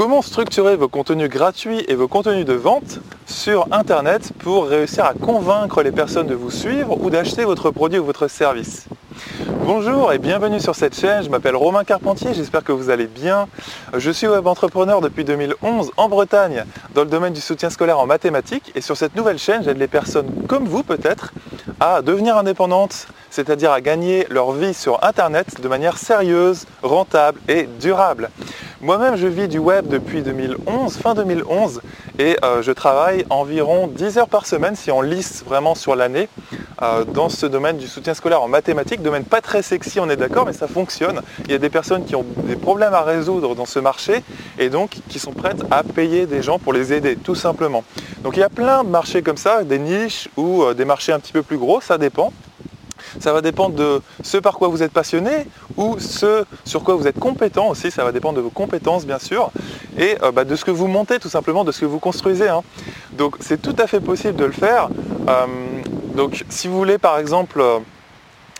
Comment structurer vos contenus gratuits et vos contenus de vente sur Internet pour réussir à convaincre les personnes de vous suivre ou d'acheter votre produit ou votre service? Bonjour et bienvenue sur cette chaîne, je m'appelle Romain Carpentier, j'espère que vous allez bien. Je suis web entrepreneur depuis 2011 en Bretagne dans le domaine du soutien scolaire en mathématiques et sur cette nouvelle chaîne j'aide les personnes comme vous peut-être à devenir indépendantes, c'est-à-dire à gagner leur vie sur Internet de manière sérieuse, rentable et durable. Moi-même, je vis du web depuis 2011, fin 2011, et euh, je travaille environ 10 heures par semaine si on lisse vraiment sur l'année euh, dans ce domaine du soutien scolaire en mathématiques, domaine pas très sexy, on est d'accord, mais ça fonctionne. Il y a des personnes qui ont des problèmes à résoudre dans ce marché et donc qui sont prêtes à payer des gens pour les aider, tout simplement. Donc il y a plein de marchés comme ça, des niches ou euh, des marchés un petit peu plus gros, ça dépend. Ça va dépendre de ce par quoi vous êtes passionné ou ce sur quoi vous êtes compétent aussi. Ça va dépendre de vos compétences bien sûr et euh, bah, de ce que vous montez tout simplement, de ce que vous construisez. Hein. Donc c'est tout à fait possible de le faire. Euh, donc si vous voulez par exemple euh,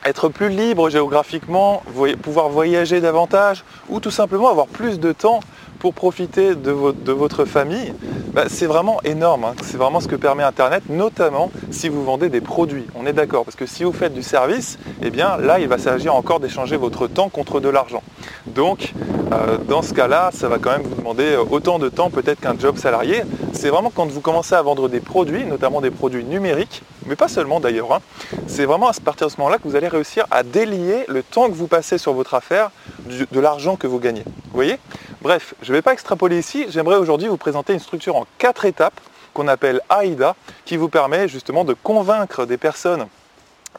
être plus libre géographiquement, pouvoir voyager davantage ou tout simplement avoir plus de temps pour profiter de, votre famille, bah, c'est vraiment énorme. Hein. C'est vraiment ce que permet Internet, notamment si vous vendez des produits. On est d'accord, parce que si vous faites du service, eh bien là, il va s'agir encore d'échanger votre temps contre de l'argent. Donc, euh, dans ce cas-là, ça va quand même vous demander euh, autant de temps peut-être qu'un job salarié. C'est vraiment quand vous commencez à vendre des produits, notamment des produits numériques, mais pas seulement d'ailleurs. Hein. C'est vraiment à partir de ce moment-là que vous allez réussir à délier le temps que vous passez sur votre affaire de l'argent que vous gagnez. Vous voyez? Bref, je ne vais pas extrapoler ici, j'aimerais aujourd'hui vous présenter une structure en quatre étapes qu'on appelle AIDA, qui vous permet justement de convaincre des personnes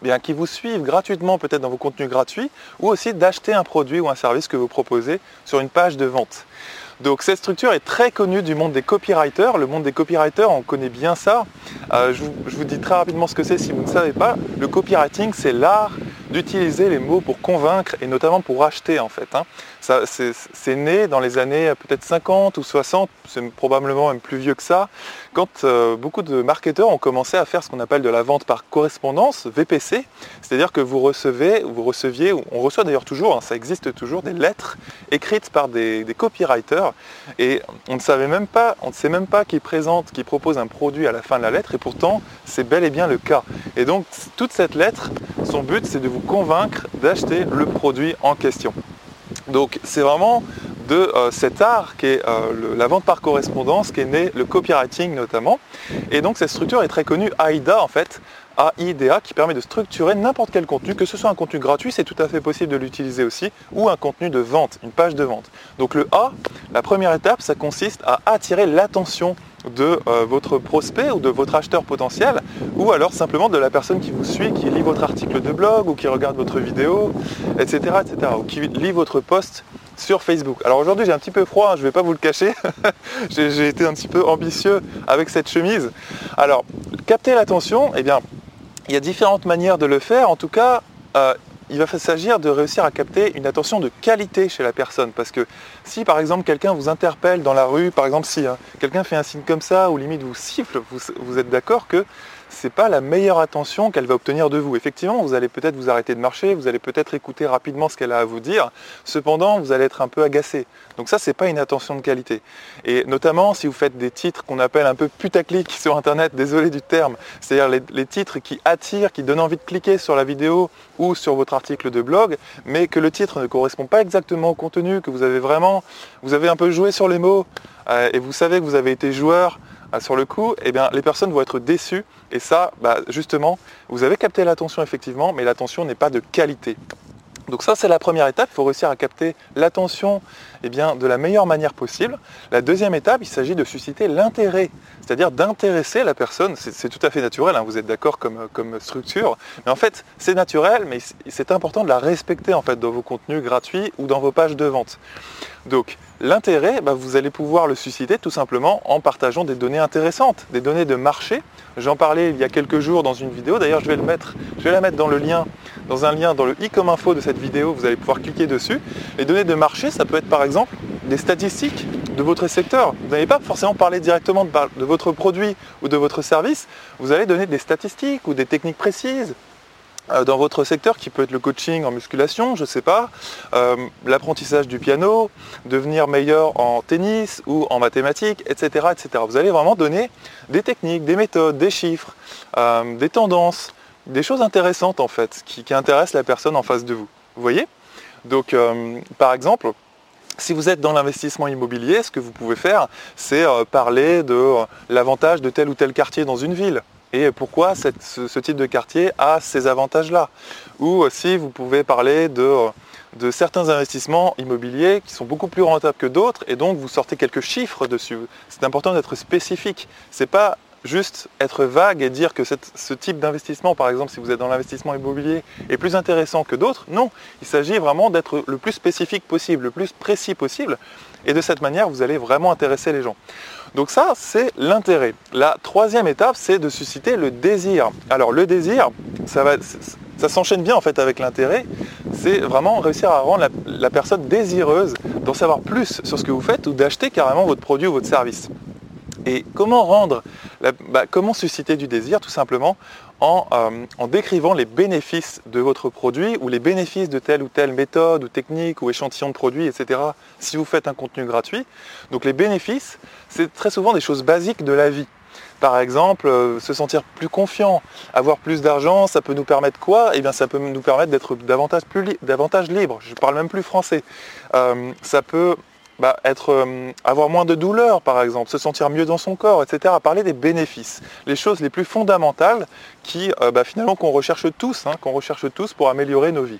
eh bien, qui vous suivent gratuitement peut-être dans vos contenus gratuits, ou aussi d'acheter un produit ou un service que vous proposez sur une page de vente. Donc cette structure est très connue du monde des copywriters. Le monde des copywriters, on connaît bien ça. Euh, je, vous, dis très rapidement ce que c'est si vous ne savez pas. Le copywriting, c'est l'art d'utiliser les mots pour convaincre et notamment pour acheter en fait. Hein. c'est né dans les années peut-être 50 ou 60, c'est probablement même plus vieux que ça, quand euh, beaucoup de marketeurs ont commencé à faire ce qu'on appelle de la vente par correspondance, VPC, c'est-à-dire que vous recevez, vous receviez, on reçoit d'ailleurs toujours, hein, ça existe toujours, des lettres écrites par des, copywriters et on ne savait même pas, on ne sait même pas qui présente, qui propose un produit à la fin de la lettre et pourtant c'est bel et bien le cas. Et donc toute cette lettre, son but c'est de vous convaincre d'acheter le produit en question. Donc c'est vraiment de euh, cet art qui est euh, la vente par correspondance qui est né le copywriting notamment. Et donc cette structure est très connue, AIDA en fait, AIDA qui permet de structurer n'importe quel contenu, que ce soit un contenu gratuit, c'est tout à fait possible de l'utiliser aussi, ou un contenu de vente, une page de vente. Donc le A, la première étape, ça consiste à attirer l'attention de euh, votre prospect ou de votre acheteur potentiel, ou alors simplement de la personne qui vous suit, qui lit votre article de blog, ou qui regarde votre vidéo, etc. etc. ou qui lit votre post sur Facebook. Alors aujourd'hui j'ai un petit peu froid, hein, je ne vais pas vous le cacher, j'ai été un petit peu ambitieux avec cette chemise. Alors, capter l'attention, eh bien, il y a différentes manières de le faire. En tout cas, euh, il va s'agir de réussir à capter une attention de qualité chez la personne. Parce que si par exemple quelqu'un vous interpelle dans la rue, par exemple si hein, quelqu'un fait un signe comme ça ou limite vous siffle, vous êtes d'accord que c'est pas la meilleure attention qu'elle va obtenir de vous. Effectivement, vous allez peut-être vous arrêter de marcher, vous allez peut-être écouter rapidement ce qu'elle a à vous dire. Cependant, vous allez être un peu agacé. Donc ça, c'est pas une attention de qualité. Et notamment si vous faites des titres qu'on appelle un peu putaclic sur Internet, désolé du terme, c'est-à-dire les, titres qui attirent, qui donnent envie de cliquer sur la vidéo ou sur votre article de blog, mais que le titre ne correspond pas exactement au contenu, que vous avez vraiment, vous avez un peu joué sur les mots euh, et vous savez que vous avez été joueur sur le coup, eh bien, les personnes vont être déçues. Et ça, bah, justement, vous avez capté l'attention effectivement, mais l'attention n'est pas de qualité. Donc ça, c'est la première étape. Il faut réussir à capter l'attention eh de la meilleure manière possible. La deuxième étape, il s'agit de susciter l'intérêt, c'est-à-dire d'intéresser la personne. C'est tout à fait naturel, hein, vous êtes d'accord comme, structure. Mais en fait, c'est naturel, mais c'est important de la respecter en fait, dans vos contenus gratuits ou dans vos pages de vente. L'intérêt, bah, vous allez pouvoir le susciter tout simplement en partageant des données intéressantes, des données de marché. J'en parlais il y a quelques jours dans une vidéo, d'ailleurs je vais le mettre, la mettre dans le lien, dans un lien dans le i comme info de cette vidéo, vous allez pouvoir cliquer dessus. Les données de marché, ça peut être par exemple des statistiques de votre secteur. Vous n'allez pas forcément parler directement de votre produit ou de votre service, vous allez donner des statistiques ou des techniques précises dans votre secteur qui peut être le coaching en musculation, je ne sais pas, euh, l'apprentissage du piano, devenir meilleur en tennis ou en mathématiques, etc., etc. Vous allez vraiment donner des techniques, des méthodes, des chiffres, euh, des tendances, des choses intéressantes en fait, qui, intéressent la personne en face de vous. Vous voyez? Donc par exemple, si vous êtes dans l'investissement immobilier, ce que vous pouvez faire, c'est parler de l'avantage de tel ou tel quartier dans une ville et pourquoi ce, type de quartier a ces avantages-là. Ou si vous pouvez parler de, certains investissements immobiliers qui sont beaucoup plus rentables que d'autres et donc vous sortez quelques chiffres dessus. C'est important d'être spécifique. Pas juste être vague et dire que ce type d'investissement, par exemple si vous êtes dans l'investissement immobilier, est plus intéressant que d'autres. Non, il s'agit vraiment d'être le plus spécifique possible, le plus précis possible. Et de cette manière, vous allez vraiment intéresser les gens. Donc ça, c'est l'intérêt. La troisième étape, c'est de susciter le désir. Alors le désir, ça, s'enchaîne bien en fait avec l'intérêt. C'est vraiment réussir à rendre la, personne désireuse d'en savoir plus sur ce que vous faites ou d'acheter carrément votre produit ou votre service. Et comment rendre, bah, comment susciter du désir Tout simplement euh, en, décrivant les bénéfices de votre produit ou les bénéfices de telle ou telle méthode ou technique ou échantillon de produit, etc. si vous faites un contenu gratuit. Donc les bénéfices, c'est très souvent des choses basiques de la vie. Par exemple, euh, se sentir plus confiant, avoir plus d'argent, ça peut nous permettre quoi? Eh bien, ça peut nous permettre d'être davantage, plus davantage libre. Je ne parle même plus français. Euh, ça peut bah, être, euh, avoir moins de douleur par exemple, se sentir mieux dans son corps, etc. Parler des bénéfices, les choses les plus fondamentales qui euh, bah, finalement qu'on recherche tous, hein, qu'on recherche tous pour améliorer nos vies.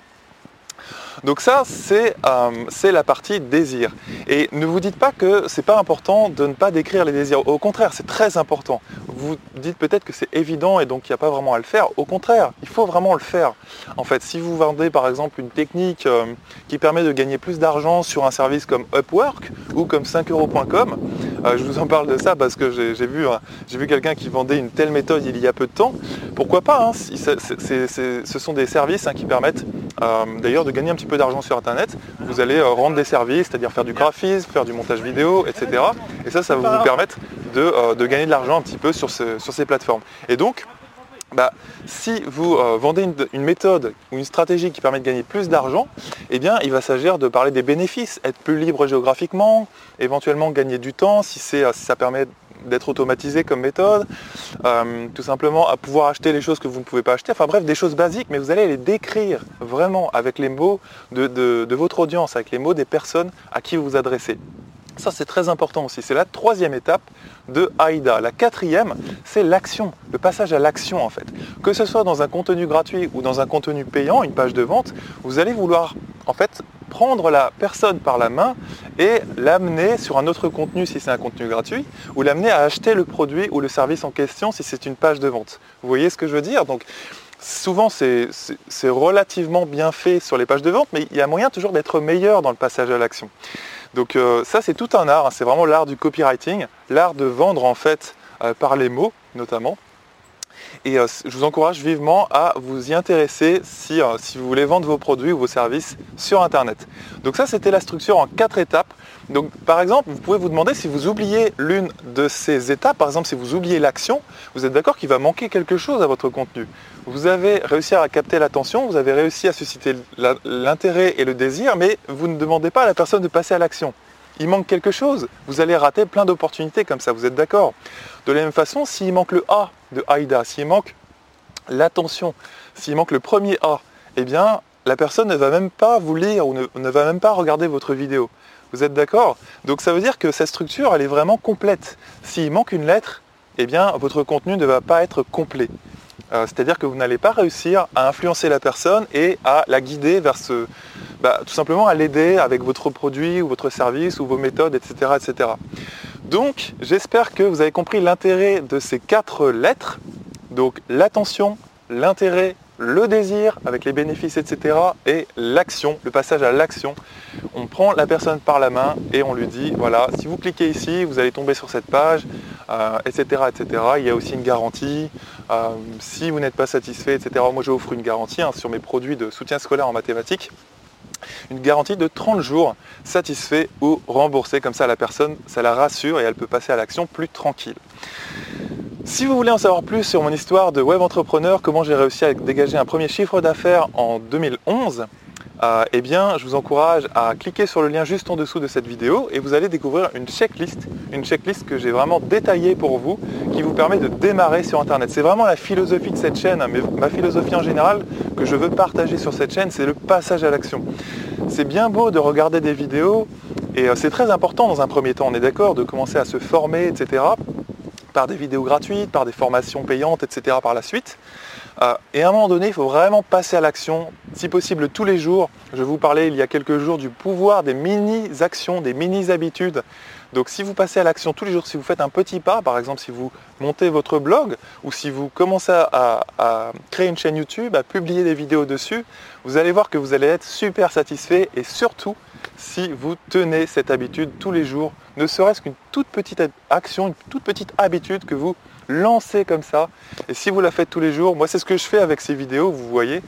Donc ça, euh, c'est la partie désir. Et ne vous dites pas que c'est pas important de ne pas décrire les désirs. Au contraire, c'est très important. Vous dites peut-être que c'est évident et donc il n'y a pas vraiment à le faire. Au contraire, il faut vraiment le faire. En fait, si vous vendez par exemple une technique euh, qui permet de gagner plus d'argent sur un service comme Upwork ou comme 5euros.com, euh, je vous en parle de ça parce que j'ai vu, vu quelqu'un qui vendait une telle méthode il y a peu de temps. Pourquoi pas hein, Ce sont des services hein, qui permettent d'ailleurs de gagner un petit peu d'argent sur Internet, vous allez euh, rendre des services, c'est-à-dire faire du graphisme, faire du montage vidéo, etc. Et ça, ça va vous permettre euh, de, gagner de l'argent un petit peu sur, ces plateformes. Et donc, bah, si vous euh, vendez une, méthode ou une stratégie qui permet de gagner plus d'argent, eh il va s'agir de parler des bénéfices, être plus libre géographiquement, éventuellement gagner du temps si, si ça permet d'être automatisé comme méthode, euh, tout simplement à pouvoir acheter les choses que vous ne pouvez pas acheter, enfin bref, des choses basiques, mais vous allez les décrire vraiment avec les mots de, votre audience, avec les mots des personnes à qui vous vous adressez. Ça, c'est très important aussi. C'est la troisième étape de AIDA. La quatrième, c'est l'action, le passage à l'action en fait. Que ce soit dans un contenu gratuit ou dans un contenu payant, une page de vente, vous allez vouloir en fait prendre la personne par la main et l'amener sur un autre contenu si c'est un contenu gratuit, ou l'amener à acheter le produit ou le service en question si c'est une page de vente. Vous voyez ce que je veux dire? Donc souvent c'est relativement bien fait sur les pages de vente, mais il y a moyen toujours d'être meilleur dans le passage à l'action. Donc euh, ça c'est tout un art, hein. c'est vraiment l'art du copywriting, l'art de vendre en fait euh, par les mots notamment. Et euh, je vous encourage vivement à vous y intéresser si, si, vous voulez vendre vos produits ou vos services sur Internet. Donc ça, c'était la structure en quatre étapes. Donc par exemple, vous pouvez vous demander si vous oubliez l'une de ces étapes, par exemple si vous oubliez l'action, vous êtes d'accord qu'il va manquer quelque chose à votre contenu. Vous avez réussi à capter l'attention, vous avez réussi à susciter l'intérêt et le désir, mais vous ne demandez pas à la personne de passer à l'action il manque quelque chose. Vous allez rater plein d'opportunités comme ça, vous êtes d'accord? De la même façon, s'il manque le A de AIDA, s'il manque l'attention, s'il manque le premier A, eh bien, la personne ne va même pas vous lire ou ne, va même pas regarder votre vidéo. Vous êtes d'accord? Donc ça veut dire que cette structure, elle est vraiment complète. S'il manque une lettre, eh bien, votre contenu ne va pas être complet. Euh, c'est-à-dire que vous n'allez pas réussir à influencer la personne et à la guider vers ce, bah, tout simplement à l'aider avec votre produit ou votre service ou vos méthodes, etc. etc. Donc j'espère que vous avez compris l'intérêt de ces quatre lettres. Donc l'attention, l'intérêt, le désir avec les bénéfices, etc. et l'action, le passage à l'action. On prend la personne par la main et on lui dit, voilà, si vous cliquez ici, vous allez tomber sur cette page, etc., euh, etc. Il y a aussi une garantie. Euh, si vous n'êtes pas satisfait, etc. Moi, j'offre une garantie hein, sur mes produits de soutien scolaire en mathématiques une garantie de 30 jours satisfait ou remboursé. Comme ça, la personne, ça la rassure et elle peut passer à l'action plus tranquille. Si vous voulez en savoir plus sur mon histoire de web entrepreneur, comment j'ai réussi à dégager un premier chiffre d'affaires en 2011, euh, eh bien, je vous encourage à cliquer sur le lien juste en dessous de cette vidéo et vous allez découvrir une checklist, une checklist que j'ai vraiment détaillée pour vous, qui vous permet de démarrer sur Internet. C'est vraiment la philosophie de cette chaîne, mais ma philosophie en général que je veux partager sur cette chaîne, c'est le passage à l'action. C'est bien beau de regarder des vidéos et euh, c'est très important dans un premier temps, on est d'accord, de commencer à se former, etc par des vidéos gratuites, par des formations payantes, etc. par la suite. Euh, et à un moment donné, il faut vraiment passer à l'action, si possible tous les jours. Je vous parlais il y a quelques jours du pouvoir des mini-actions, des mini-habitudes. Donc si vous passez à l'action tous les jours, si vous faites un petit pas, par exemple si vous montez votre blog ou si vous commencez à créer une chaîne YouTube, à publier des vidéos dessus, vous allez voir que vous allez être super satisfait et surtout si vous tenez cette habitude tous les jours, ne serait-ce qu'une toute petite action, une toute petite habitude que vous lancez comme ça. Et si vous la faites tous les jours, moi c'est ce que je fais avec ces vidéos, vous voyez.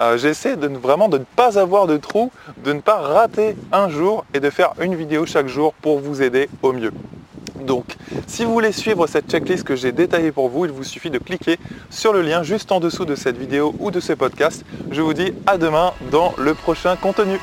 Euh, j'essaie de vraiment de ne pas avoir de trou, de ne pas rater un jour et de faire une vidéo chaque jour pour vous aider au mieux. Donc, si vous voulez suivre cette checklist que j'ai détaillée pour vous, il vous suffit de cliquer sur le lien juste en dessous de cette vidéo ou de ce podcast. Je vous dis à demain dans le prochain contenu.